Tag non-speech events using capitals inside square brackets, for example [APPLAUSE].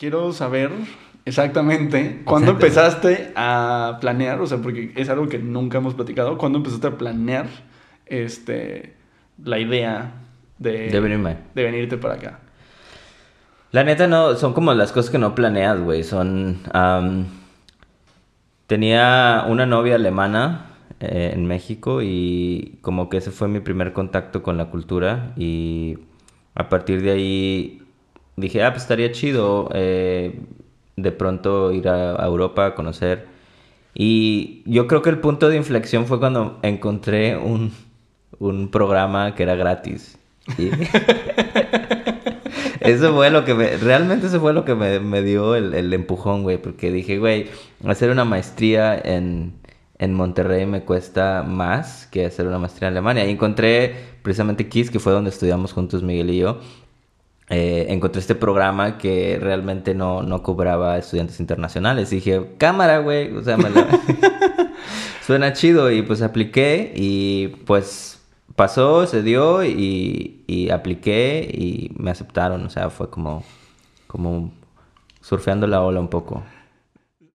quiero saber exactamente cuándo empezaste a planear, o sea, porque es algo que nunca hemos platicado, cuándo empezaste a planear este, la idea de, De venirme. de venirte para acá. La neta no, son como las cosas que no planeas, güey. Son... tenía una novia alemana eh, en México y como que ese fue mi primer contacto con la cultura y a partir de ahí dije, ah, pues estaría chido eh, de pronto ir a, Europa a conocer. Y yo creo que el punto de inflexión fue cuando encontré un, un programa que era gratis. [LAUGHS] Eso fue lo que me... Realmente eso fue lo que me, me dio el, el empujón, güey. Porque dije, güey, hacer una maestría en, en Monterrey me cuesta más que hacer una maestría en Alemania. Y encontré precisamente KISS, que fue donde estudiamos juntos Miguel y yo. Eh, encontré este programa que realmente no, no cobraba estudiantes internacionales. Y dije, cámara, güey. O sea, me [LAUGHS] suena chido. Y pues apliqué y pues pasó, se dio y, y apliqué y me aceptaron. O sea, fue como, como surfeando la ola un poco.